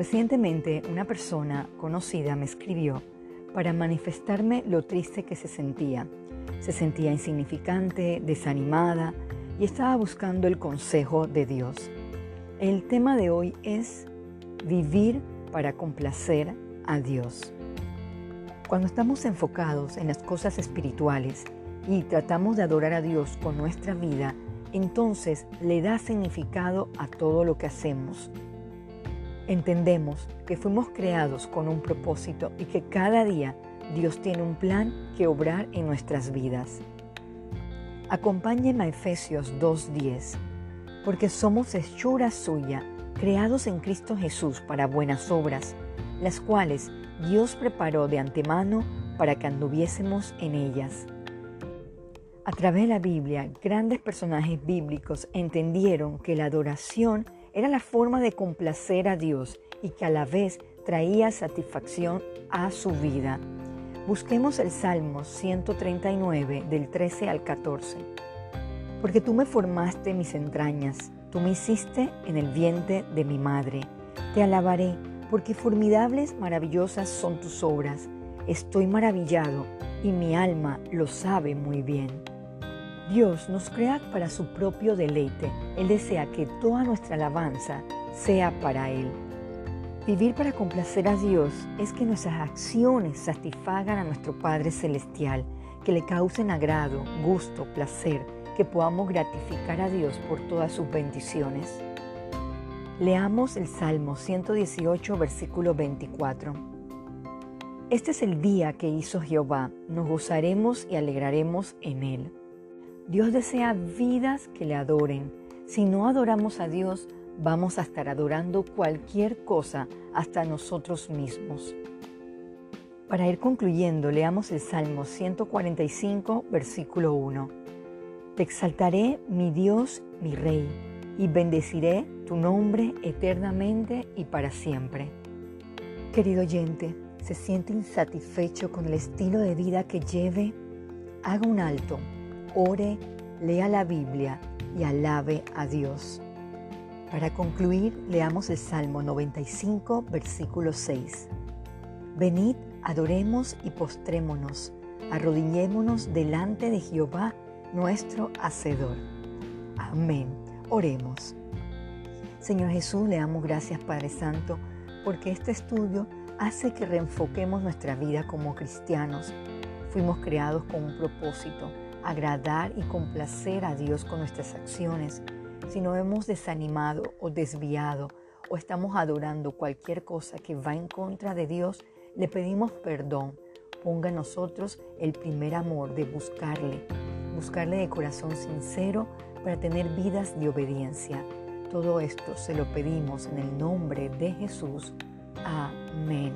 Recientemente una persona conocida me escribió para manifestarme lo triste que se sentía. Se sentía insignificante, desanimada y estaba buscando el consejo de Dios. El tema de hoy es vivir para complacer a Dios. Cuando estamos enfocados en las cosas espirituales y tratamos de adorar a Dios con nuestra vida, entonces le da significado a todo lo que hacemos. Entendemos que fuimos creados con un propósito y que cada día Dios tiene un plan que obrar en nuestras vidas. Acompáñenme a Efesios 2.10, porque somos hechura suya, creados en Cristo Jesús para buenas obras, las cuales Dios preparó de antemano para que anduviésemos en ellas. A través de la Biblia, grandes personajes bíblicos entendieron que la adoración era la forma de complacer a Dios y que a la vez traía satisfacción a su vida. Busquemos el Salmo 139 del 13 al 14. Porque tú me formaste mis entrañas, tú me hiciste en el vientre de mi madre. Te alabaré, porque formidables, maravillosas son tus obras. Estoy maravillado y mi alma lo sabe muy bien. Dios nos crea para su propio deleite. Él desea que toda nuestra alabanza sea para Él. Vivir para complacer a Dios es que nuestras acciones satisfagan a nuestro Padre Celestial, que le causen agrado, gusto, placer, que podamos gratificar a Dios por todas sus bendiciones. Leamos el Salmo 118, versículo 24. Este es el día que hizo Jehová, nos gozaremos y alegraremos en él. Dios desea vidas que le adoren. Si no adoramos a Dios, vamos a estar adorando cualquier cosa, hasta nosotros mismos. Para ir concluyendo, leamos el Salmo 145, versículo 1. Te exaltaré, mi Dios, mi Rey, y bendeciré tu nombre eternamente y para siempre. Querido oyente, ¿se siente insatisfecho con el estilo de vida que lleve? Haga un alto ore, lea la Biblia y alabe a Dios. Para concluir, leamos el Salmo 95, versículo 6. Venid, adoremos y postrémonos, arrodillémonos delante de Jehová, nuestro Hacedor. Amén. Oremos. Señor Jesús, le damos gracias, Padre Santo, porque este estudio hace que reenfoquemos nuestra vida como cristianos. Fuimos creados con un propósito agradar y complacer a Dios con nuestras acciones, si no hemos desanimado o desviado o estamos adorando cualquier cosa que va en contra de Dios, le pedimos perdón. Ponga en nosotros el primer amor de buscarle, buscarle de corazón sincero para tener vidas de obediencia. Todo esto se lo pedimos en el nombre de Jesús. Amén.